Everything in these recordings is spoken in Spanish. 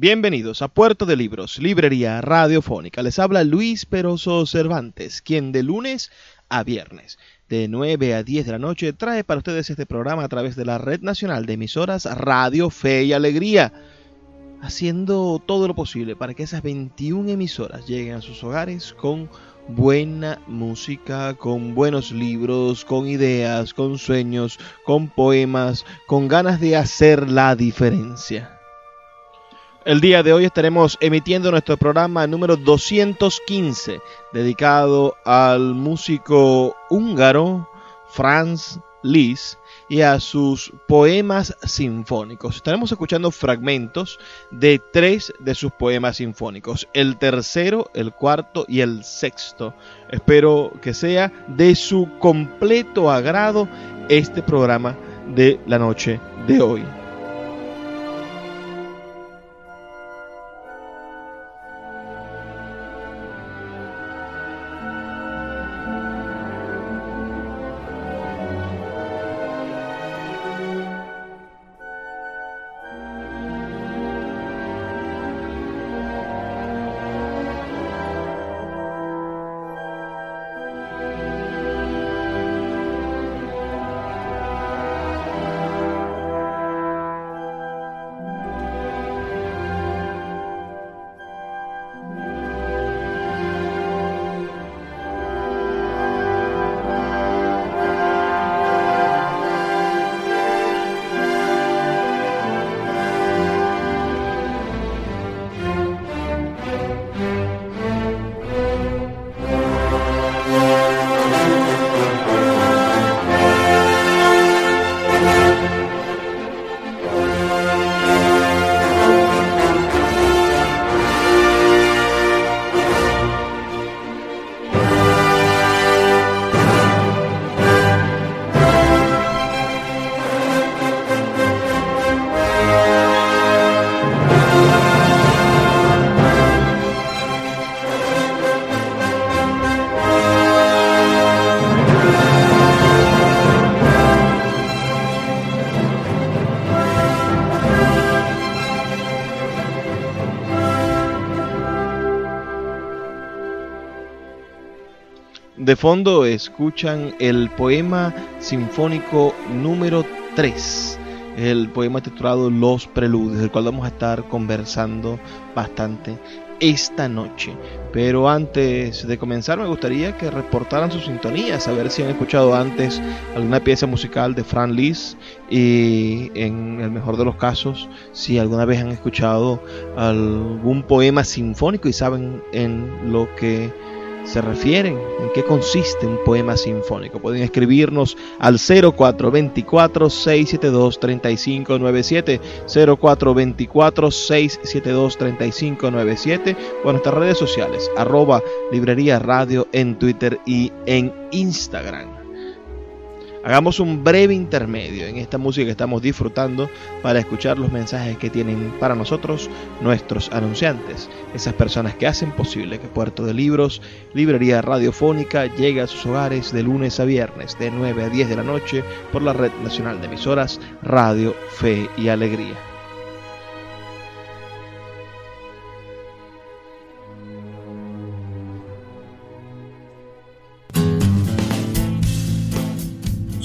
Bienvenidos a Puerto de Libros, Librería Radiofónica. Les habla Luis Peroso Cervantes, quien de lunes a viernes, de 9 a 10 de la noche, trae para ustedes este programa a través de la Red Nacional de Emisoras Radio Fe y Alegría, haciendo todo lo posible para que esas 21 emisoras lleguen a sus hogares con buena música, con buenos libros, con ideas, con sueños, con poemas, con ganas de hacer la diferencia. El día de hoy estaremos emitiendo nuestro programa número 215, dedicado al músico húngaro Franz Liszt y a sus poemas sinfónicos. Estaremos escuchando fragmentos de tres de sus poemas sinfónicos, el tercero, el cuarto y el sexto. Espero que sea de su completo agrado este programa de la noche de hoy. De fondo escuchan el poema sinfónico número 3, el poema titulado Los Preludios, del cual vamos a estar conversando bastante esta noche. Pero antes de comenzar me gustaría que reportaran sus sintonías, a ver si han escuchado antes alguna pieza musical de Fran Liszt y en el mejor de los casos, si alguna vez han escuchado algún poema sinfónico y saben en lo que se refieren, en qué consiste un poema sinfónico. Pueden escribirnos al 0424-672-3597, 0424-672-3597 o en nuestras redes sociales, arroba librería radio en Twitter y en Instagram. Hagamos un breve intermedio en esta música que estamos disfrutando para escuchar los mensajes que tienen para nosotros nuestros anunciantes, esas personas que hacen posible que Puerto de Libros, Librería Radiofónica, llegue a sus hogares de lunes a viernes de 9 a 10 de la noche por la Red Nacional de Emisoras Radio, Fe y Alegría.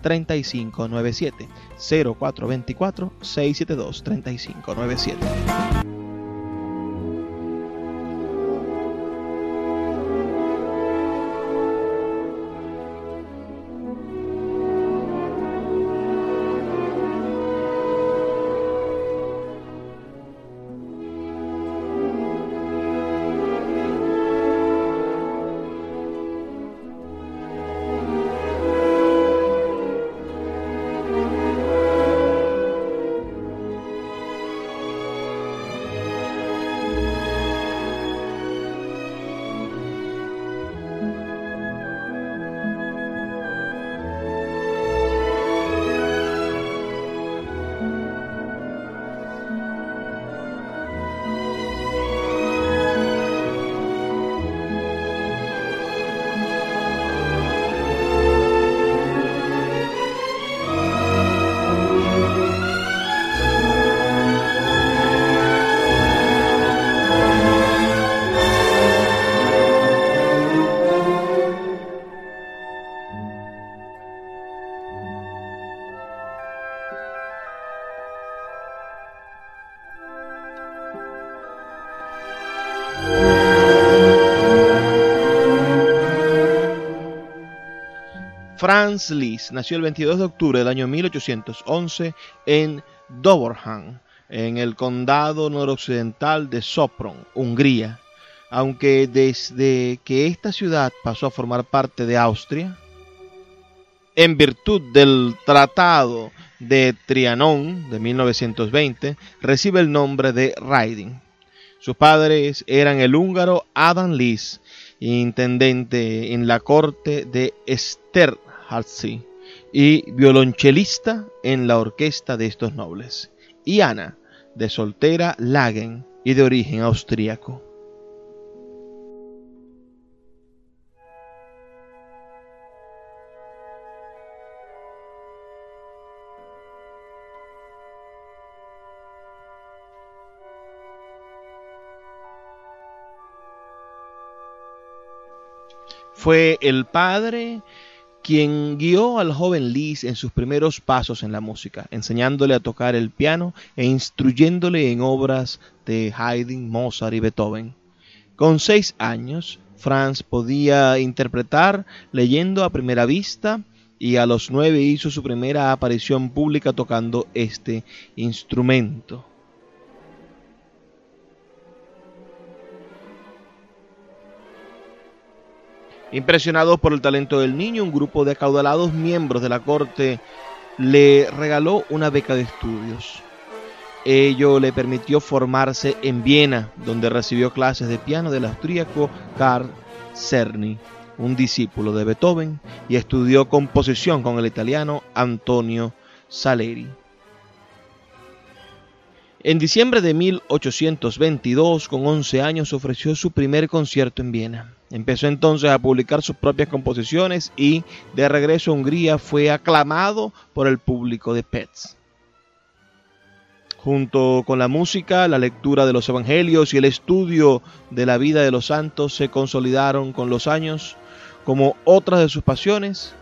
3597 0424 672 3597. Franz Liszt nació el 22 de octubre del año 1811 en Doborhan, en el condado noroccidental de Sopron, Hungría. Aunque desde que esta ciudad pasó a formar parte de Austria, en virtud del Tratado de Trianon de 1920, recibe el nombre de Riding. Sus padres eran el húngaro Adam Liszt, intendente en la corte de Y violonchelista en la orquesta de estos nobles, y Ana, de soltera Lagen y de origen austríaco. Fue el padre quien guió al joven Liszt en sus primeros pasos en la música, enseñándole a tocar el piano e instruyéndole en obras de Haydn, Mozart y Beethoven. Con seis años, Franz podía interpretar leyendo a primera vista y a los nueve hizo su primera aparición pública tocando este instrumento. Impresionados por el talento del niño, un grupo de acaudalados miembros de la corte le regaló una beca de estudios. Ello le permitió formarse en Viena, donde recibió clases de piano del austríaco Karl Czerny, un discípulo de Beethoven, y estudió composición con el italiano Antonio Saleri. En diciembre de 1822, con 11 años, ofreció su primer concierto en Viena. Empezó entonces a publicar sus propias composiciones y, de regreso a Hungría, fue aclamado por el público de Petz. Junto con la música, la lectura de los evangelios y el estudio de la vida de los santos se consolidaron con los años como otras de sus pasiones,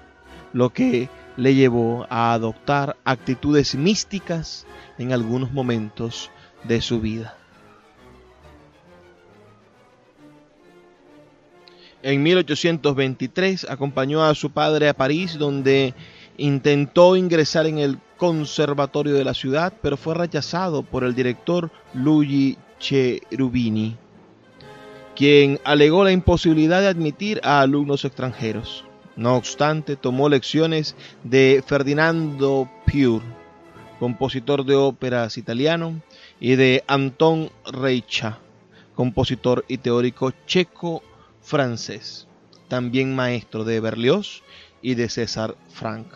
lo que le llevó a adoptar actitudes místicas en algunos momentos de su vida. En 1823 acompañó a su padre a París, donde intentó ingresar en el conservatorio de la ciudad, pero fue rechazado por el director Luigi Cherubini, quien alegó la imposibilidad de admitir a alumnos extranjeros. No obstante, tomó lecciones de Ferdinando Pure, compositor de óperas italiano, y de Anton Reicha, compositor y teórico checo-francés, también maestro de Berlioz y de César Frank.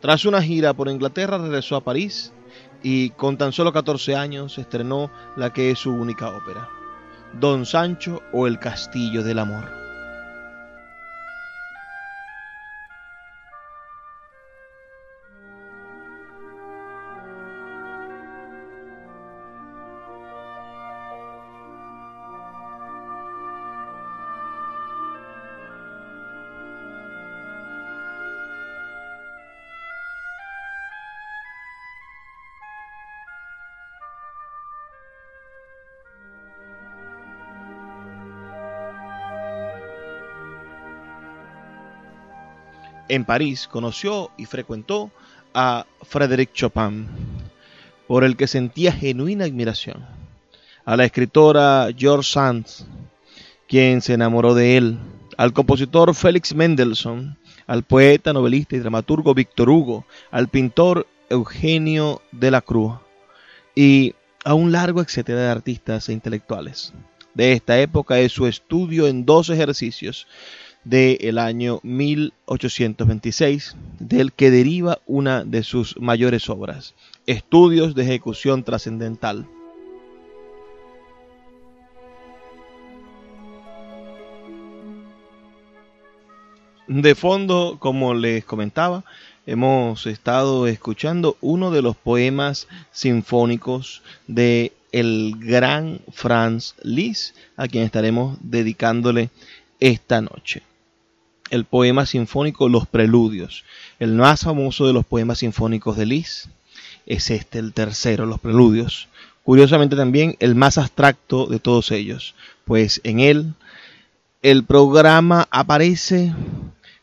Tras una gira por Inglaterra regresó a París y con tan solo 14 años estrenó la que es su única ópera, Don Sancho o El Castillo del Amor. En París conoció y frecuentó a Frédéric Chopin, por el que sentía genuina admiración, a la escritora George Sand, quien se enamoró de él, al compositor Félix Mendelssohn, al poeta, novelista y dramaturgo Víctor Hugo, al pintor Eugenio de la Cruz y a un largo etcétera de artistas e intelectuales. De esta época es su estudio en dos ejercicios del año 1826, del que deriva una de sus mayores obras, Estudios de Ejecución Trascendental. De fondo, como les comentaba, hemos estado escuchando uno de los poemas sinfónicos de el gran Franz Liszt, a quien estaremos dedicándole esta noche el poema sinfónico Los Preludios. El más famoso de los poemas sinfónicos de Liszt es este, el tercero, Los Preludios. Curiosamente también el más abstracto de todos ellos, pues en él el programa aparece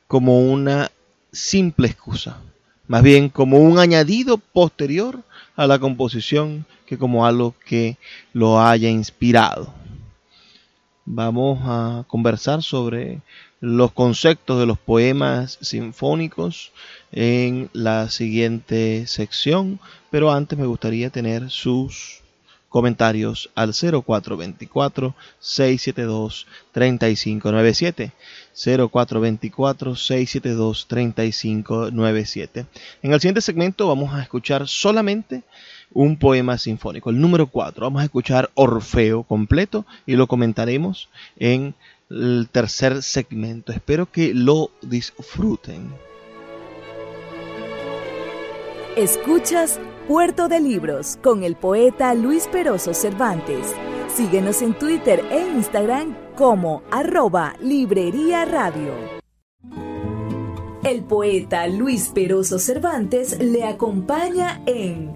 como una simple excusa, más bien como un añadido posterior a la composición que como algo que lo haya inspirado. Vamos a conversar sobre los conceptos de los poemas sinfónicos en la siguiente sección, pero antes me gustaría tener sus comentarios al 0424-672-3597. 0424-672-3597. En el siguiente segmento vamos a escuchar solamente un poema sinfónico, el número 4. Vamos a escuchar Orfeo completo y lo comentaremos en el tercer segmento. Espero que lo disfruten. Escuchas Puerto de Libros con el poeta Luis Peroso Cervantes. Síguenos en Twitter e Instagram como arroba Librería Radio. El poeta Luis Peroso Cervantes le acompaña en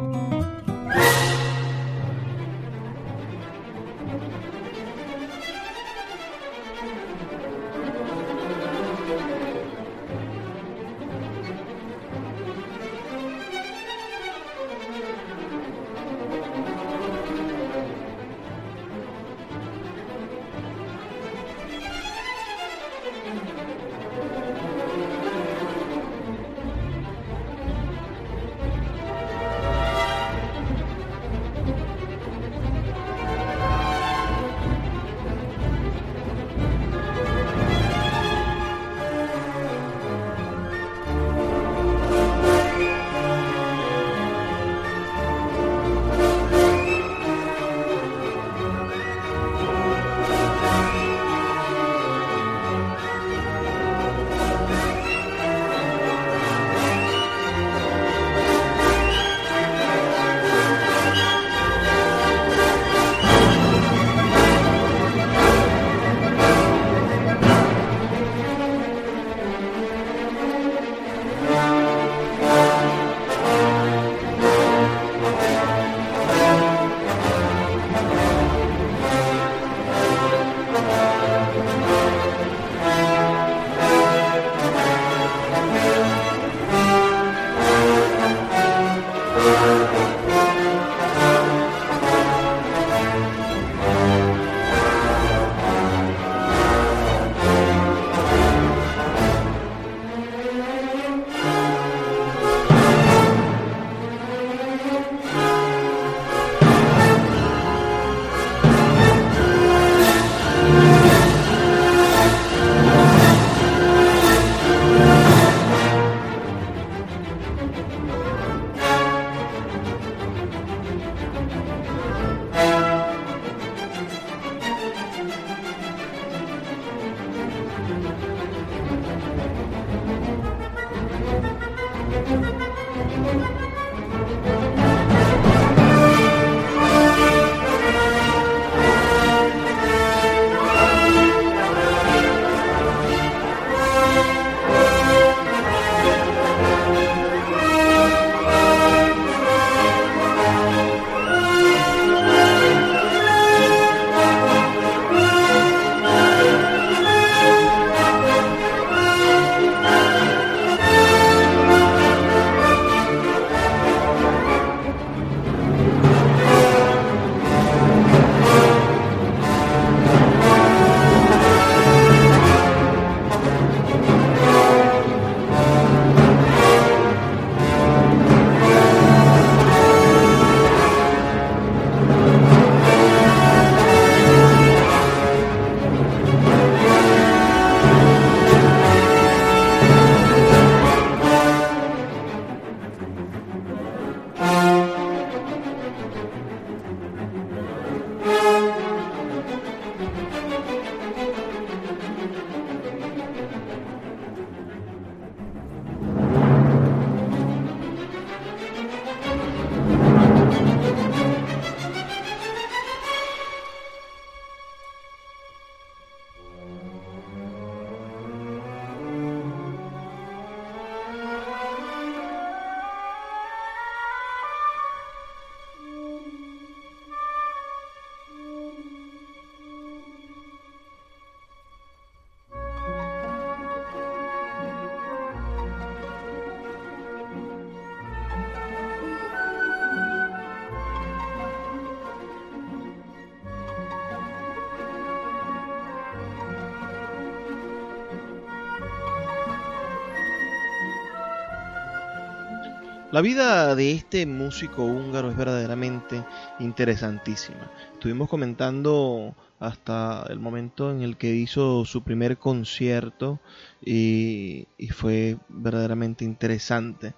La vida de este músico húngaro es verdaderamente interesantísima. Estuvimos comentando hasta el momento en el que hizo su primer concierto y, fue verdaderamente interesante.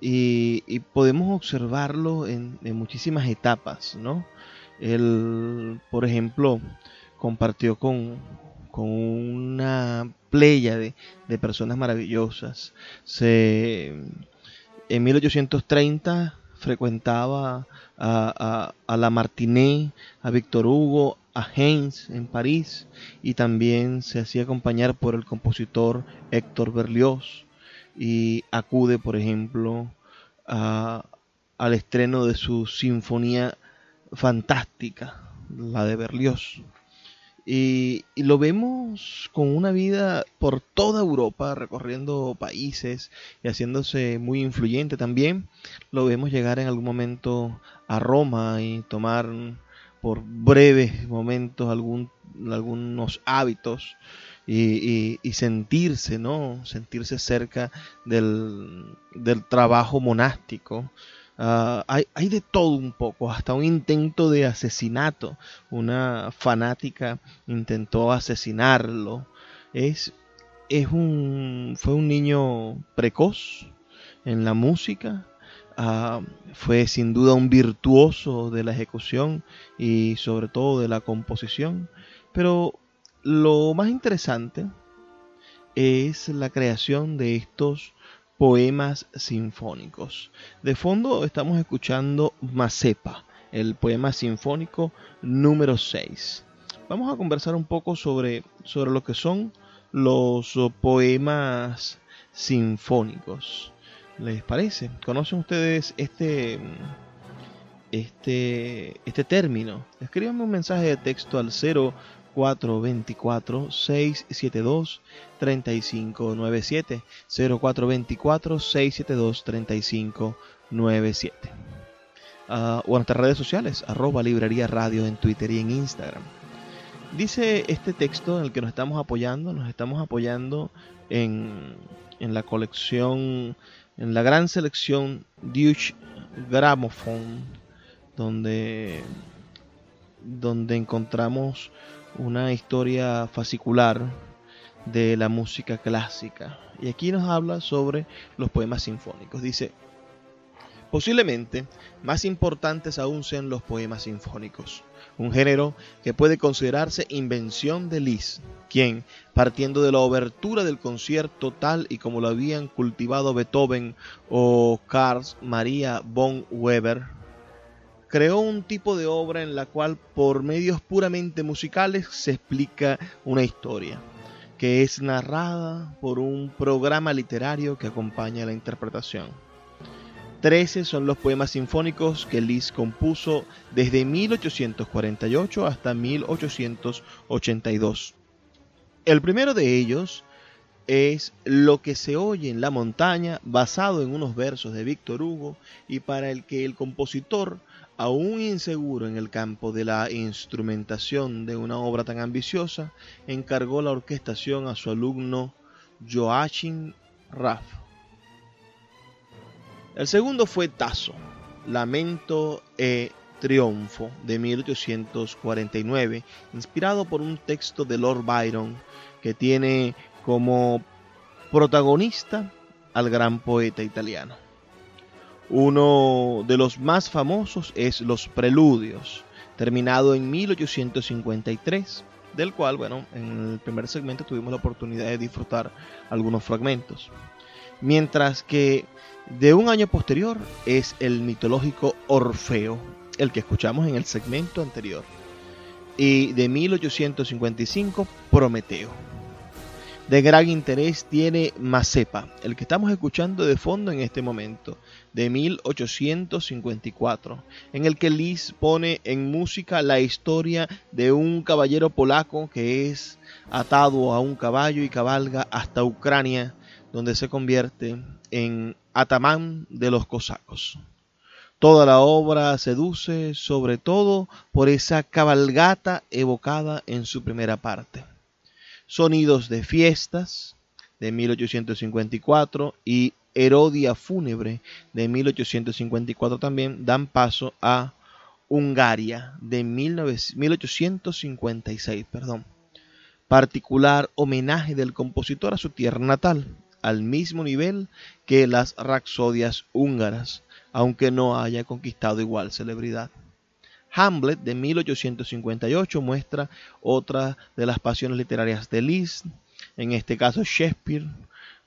Y, podemos observarlo en, muchísimas etapas, ¿no? Él, por ejemplo, compartió con, con una playa de, personas maravillosas. Se, en 1830 frecuentaba a, a, la Martinet, a Víctor Hugo, a Heinz en París y también se hacía acompañar por el compositor Héctor Berlioz y acude, por ejemplo, al estreno de su sinfonía fantástica, la de Berlioz. Y, lo vemos con una vida por toda Europa, recorriendo países y haciéndose muy influyente también. Lo vemos llegar en algún momento a Roma y tomar por breves momentos algún, algunos hábitos y, sentirse, ¿no? Sentirse cerca del, del trabajo monástico Ah, hay, de todo un poco, hasta un intento de asesinato. Una fanática intentó asesinarlo. Es, es un, fue un niño precoz en la música. Ah, fue sin duda un virtuoso de la ejecución y sobre todo de la composición. Pero lo más interesante es la creación de estos poemas sinfónicos. De fondo estamos escuchando Mazepa, el poema sinfónico número 6. Vamos a conversar un poco sobre, sobre lo que son los poemas sinfónicos. ¿Les parece? ¿Conocen ustedes este, este, este término? Escríbanme un mensaje de texto al 0 0424 672 3597 0424 672 3597 uh, o en nuestras redes sociales arroba librería radio en Twitter y en Instagram. Dice este texto en el que nos estamos apoyando nos estamos apoyando en, en la colección en la gran selección Deutsche Grammophon donde donde encontramos una historia fascicular de la música clásica. Y aquí nos habla sobre los poemas sinfónicos. Dice, posiblemente más importantes aún sean los poemas sinfónicos, un género que puede considerarse invención de Liszt, quien, partiendo de la obertura del concierto tal y como lo habían cultivado Beethoven o Carl Maria von Weber, creó un tipo de obra en la cual por medios puramente musicales se explica una historia, que es narrada por un programa literario que acompaña la interpretación. Trece son los poemas sinfónicos que Liszt compuso desde 1848 hasta 1882. El primero de ellos es Lo que se oye en la montaña, basado en unos versos de Víctor Hugo y para el que el compositor aún inseguro en el campo de la instrumentación de una obra tan ambiciosa, encargó la orquestación a su alumno Joachim Raff. El segundo fue Tasso, Lamento e Triunfo de 1849, inspirado por un texto de Lord Byron que tiene como protagonista al gran poeta italiano. Uno de los más famosos es Los Preludios, terminado en 1853, del cual, bueno, en el primer segmento tuvimos la oportunidad de disfrutar algunos fragmentos. Mientras que de un año posterior es el mitológico Orfeo, el que escuchamos en el segmento anterior. Y de 1855, Prometeo. De gran interés tiene Mazepa, el que estamos escuchando de fondo en este momento, de 1854, en el que Liszt pone en música la historia de un caballero polaco que es atado a un caballo y cabalga hasta Ucrania, donde se convierte en atamán de los cosacos. Toda la obra seduce sobre todo por esa cabalgata evocada en su primera parte. Sonidos de fiestas de 1854 y Herodia fúnebre de 1854 también dan paso a Hungaria de 1856, perdón. Particular homenaje del compositor a su tierra natal, al mismo nivel que las Raxodias húngaras, aunque no haya conquistado igual celebridad. Hamlet de 1858 muestra otra de las pasiones literarias de Liszt, en este caso Shakespeare,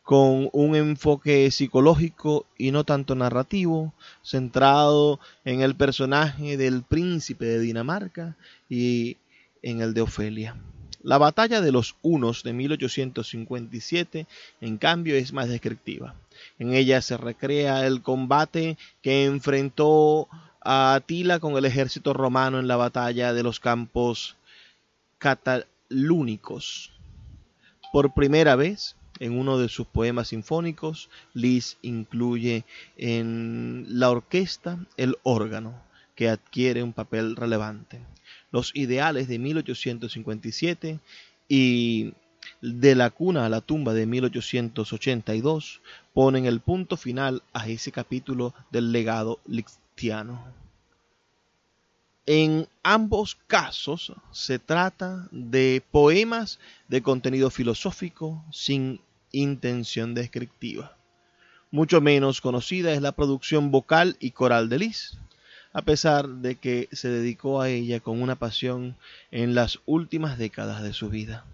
con un enfoque psicológico y no tanto narrativo, centrado en el personaje del príncipe de Dinamarca y en el de Ofelia. La batalla de los Hunos de 1857, en cambio, es más descriptiva. En ella se recrea el combate que enfrentó a Atila con el ejército romano en la batalla de los campos catalúnicos. Por primera vez, en uno de sus poemas sinfónicos, Liszt incluye en la orquesta el órgano, que adquiere un papel relevante los ideales de 1857 y de la cuna a la tumba de 1882 ponen el punto final a ese capítulo del legado listiano. En ambos casos se trata de poemas de contenido filosófico sin intención descriptiva. Mucho menos conocida es la producción vocal y coral de Liszt a pesar de que se dedicó a ella con una pasión en las últimas décadas de su vida.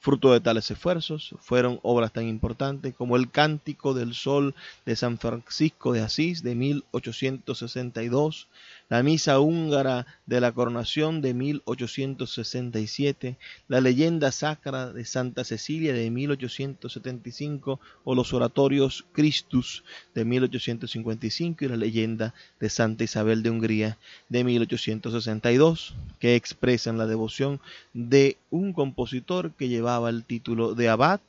Fruto de tales esfuerzos fueron obras tan importantes como el Cántico del Sol de San Francisco de Asís de 1862, la Misa húngara de la Coronación de 1867, la Leyenda Sacra de Santa Cecilia de 1875 o los Oratorios Christus de 1855 y la Leyenda de Santa Isabel de Hungría de 1862, que expresan la devoción de un compositor que llevaba el título de abad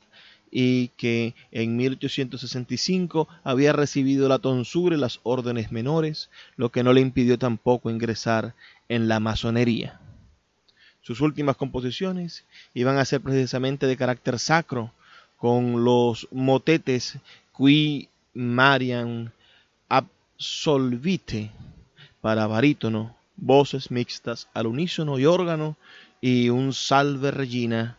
y que en 1865 había recibido la tonsura y las órdenes menores, lo que no le impidió tampoco ingresar en la masonería. Sus últimas composiciones iban a ser precisamente de carácter sacro, con los motetes Qui Marian Absolvite para barítono, voces mixtas al unísono y órgano y un Salve Regina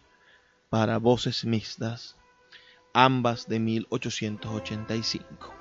para voces mixtas ambas de 1885.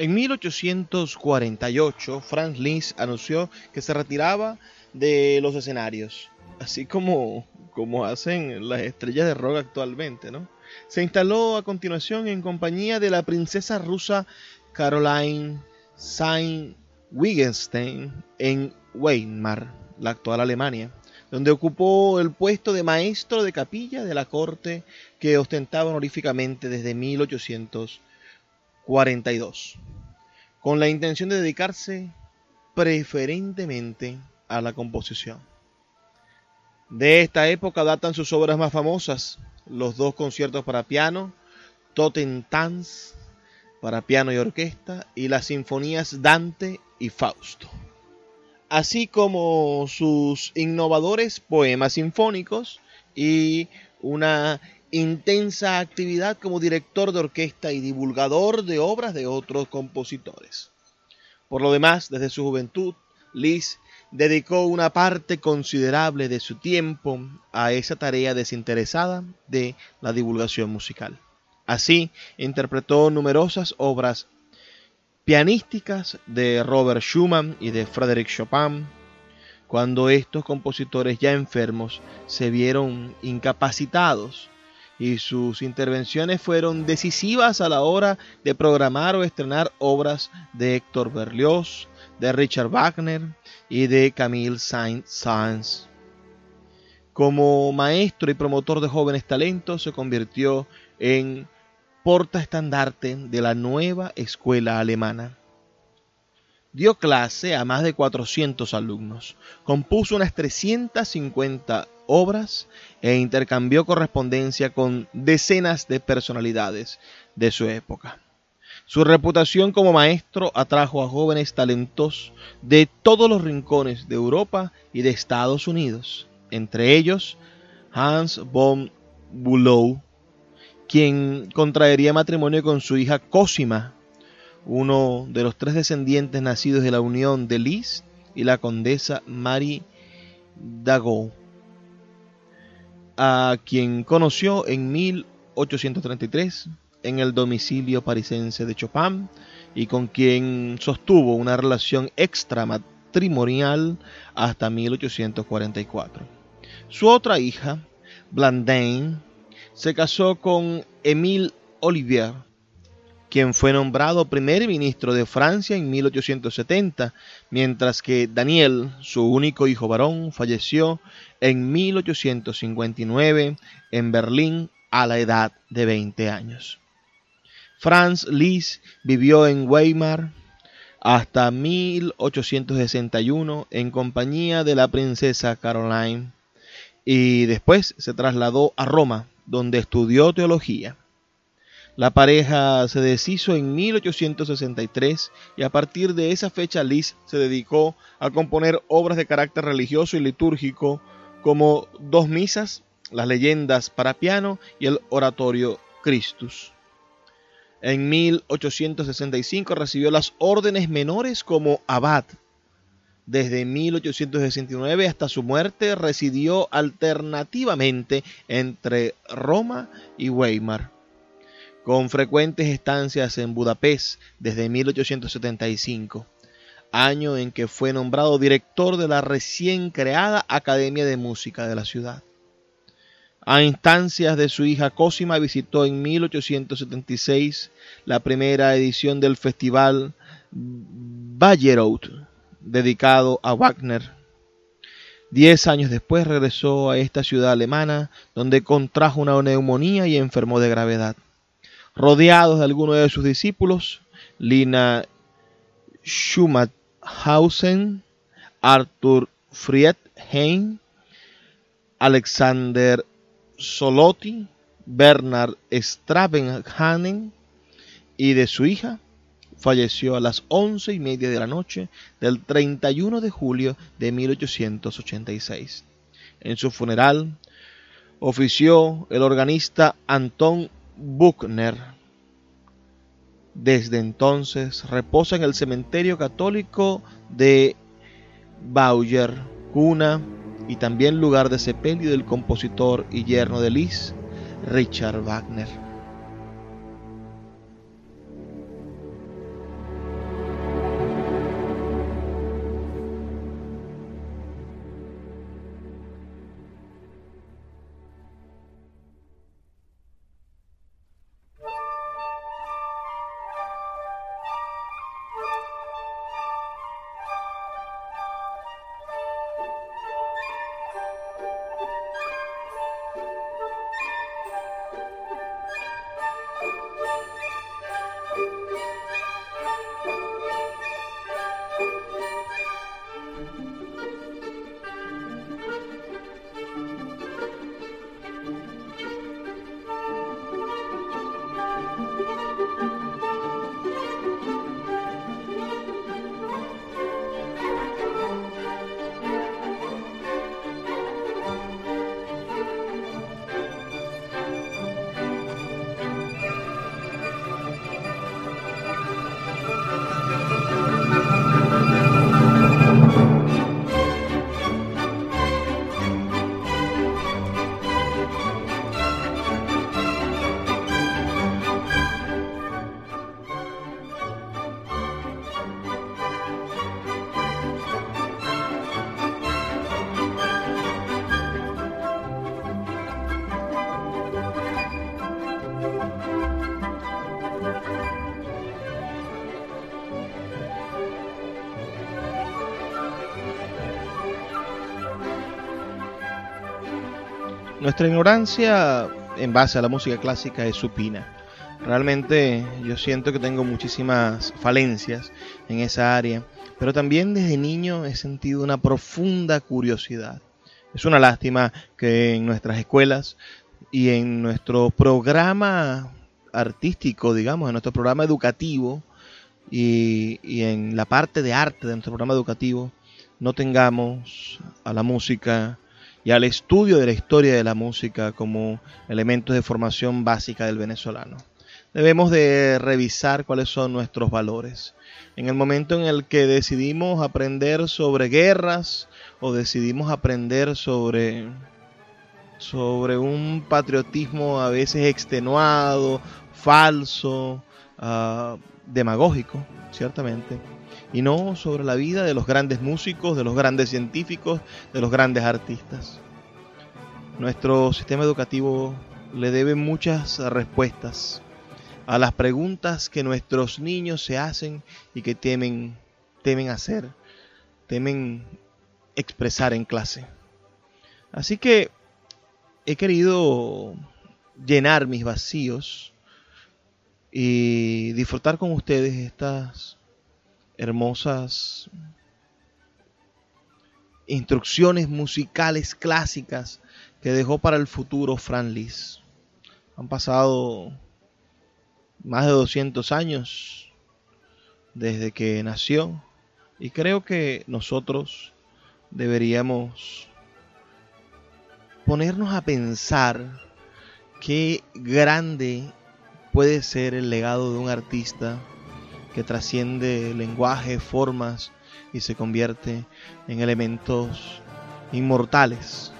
En 1848, Franz Liszt anunció que se retiraba de los escenarios, así como, como hacen las estrellas de rock actualmente, ¿no? Se instaló a continuación en compañía de la princesa rusa Caroline Sayn-Wittgenstein en Weimar, la actual Alemania, donde ocupó el puesto de maestro de capilla de la corte que ostentaba honoríficamente desde 1842 con la intención de dedicarse preferentemente a la composición. De esta época datan sus obras más famosas, los dos conciertos para piano, Totentanz para piano y orquesta, y las sinfonías Dante y Fausto, así como sus innovadores poemas sinfónicos y una intensa actividad como director de orquesta y divulgador de obras de otros compositores. Por lo demás, desde su juventud, Liszt dedicó una parte considerable de su tiempo a esa tarea desinteresada de la divulgación musical. Así, interpretó numerosas obras pianísticas de Robert Schumann y de Frédéric Chopin, cuando estos compositores ya enfermos se vieron incapacitados y sus intervenciones fueron decisivas a la hora de programar o estrenar obras de Héctor Berlioz, de Richard Wagner y de Camille Saint-Saëns. Como maestro y promotor de jóvenes talentos, se convirtió en portaestandarte de la nueva escuela alemana. Dio clase a más de 400 alumnos, compuso unas 350 obras e intercambió correspondencia con decenas de personalidades de su época. Su reputación como maestro atrajo a jóvenes talentos de todos los rincones de Europa y de Estados Unidos, entre ellos Hans von Bülow, quien contraería matrimonio con su hija Cosima, uno de los tres descendientes nacidos de la unión de Liszt y la condesa Marie Dagot a quien conoció en 1833 en el domicilio parisense de Chopin y con quien sostuvo una relación extramatrimonial hasta 1844. Su otra hija, Blandine, se casó con Émile Olivier, quien fue nombrado primer ministro de Francia en 1870, mientras que Daniel, su único hijo varón, falleció en 1859 en Berlín a la edad de 20 años. Franz Liszt vivió en Weimar hasta 1861 en compañía de la princesa Caroline y después se trasladó a Roma, donde estudió teología. La pareja se deshizo en 1863 y a partir de esa fecha Liszt se dedicó a componer obras de carácter religioso y litúrgico como dos misas, las leyendas para piano y el oratorio Christus. En 1865 recibió las órdenes menores como abad. Desde 1869 hasta su muerte residió alternativamente entre Roma y Weimar con frecuentes estancias en Budapest desde 1875, año en que fue nombrado director de la recién creada Academia de Música de la ciudad. A instancias de su hija Cosima visitó en 1876 la primera edición del festival Bayreuth, dedicado a Wagner. Diez años después regresó a esta ciudad alemana, donde contrajo una neumonía y enfermó de gravedad rodeados de algunos de sus discípulos, Lina Schumathausen, Arthur Friedheim, Alexander Solotti, Bernard Strabenhanen y de su hija, falleció a las once y media de la noche del 31 de julio de 1886. En su funeral ofició el organista Anton Buchner. Desde entonces reposa en el cementerio católico de Bauer, cuna y también lugar de sepelio del compositor y yerno de Lis, Richard Wagner. Nuestra ignorancia en base a la música clásica es supina. Realmente yo siento que tengo muchísimas falencias en esa área, pero también desde niño he sentido una profunda curiosidad. Es una lástima que en nuestras escuelas y en nuestro programa artístico, digamos, en nuestro programa educativo y, y en la parte de arte de nuestro programa educativo, no tengamos a la música y al estudio de la historia de la música como elementos de formación básica del venezolano. Debemos de revisar cuáles son nuestros valores. En el momento en el que decidimos aprender sobre guerras o decidimos aprender sobre sobre un patriotismo a veces extenuado, falso, uh, demagógico, ciertamente, y no sobre la vida de los grandes músicos, de los grandes científicos, de los grandes artistas. Nuestro sistema educativo le debe muchas respuestas a las preguntas que nuestros niños se hacen y que temen, temen hacer, temen expresar en clase. Así que he querido llenar mis vacíos y disfrutar con ustedes estas hermosas instrucciones musicales clásicas que dejó para el futuro Fran Lis. Han pasado más de 200 años desde que nació y creo que nosotros deberíamos ponernos a pensar qué grande puede ser el legado de un artista que trasciende lenguaje, formas y se convierte en elementos inmortales,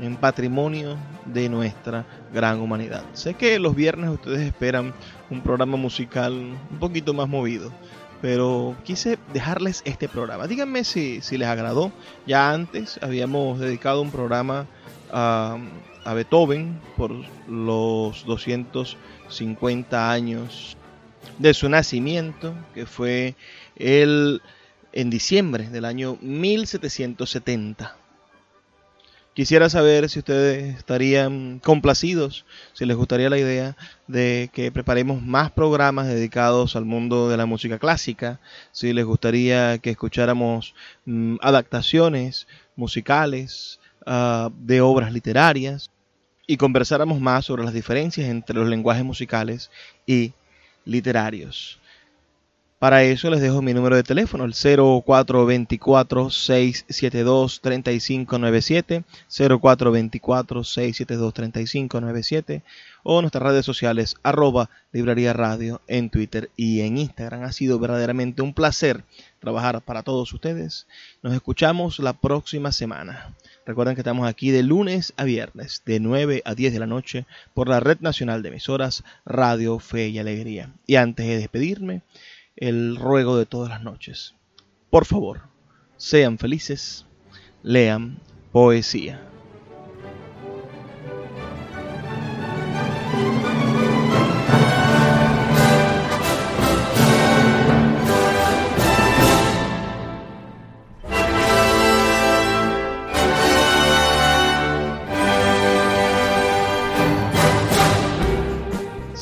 en patrimonio de nuestra gran humanidad. Sé que los viernes ustedes esperan un programa musical un poquito más movido, pero quise dejarles este programa. Díganme si, si les agradó. Ya antes habíamos dedicado un programa a, a Beethoven por los 250 años de su nacimiento, que fue el, en diciembre del año 1770. Quisiera saber si ustedes estarían complacidos, si les gustaría la idea de que preparemos más programas dedicados al mundo de la música clásica, si les gustaría que escucháramos mm, adaptaciones musicales uh, de obras literarias y conversáramos más sobre las diferencias entre los lenguajes musicales y literarios. Para eso les dejo mi número de teléfono, el 0424-672-3597, 0424-672-3597, o nuestras redes sociales, arroba librería radio en Twitter y en Instagram. Ha sido verdaderamente un placer trabajar para todos ustedes. Nos escuchamos la próxima semana. Recuerden que estamos aquí de lunes a viernes, de 9 a 10 de la noche, por la Red Nacional de Emisoras Radio Fe y Alegría. Y antes de despedirme, el ruego de todas las noches. Por favor, sean felices, lean poesía.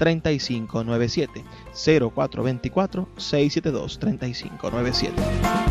3597 0424 672 3597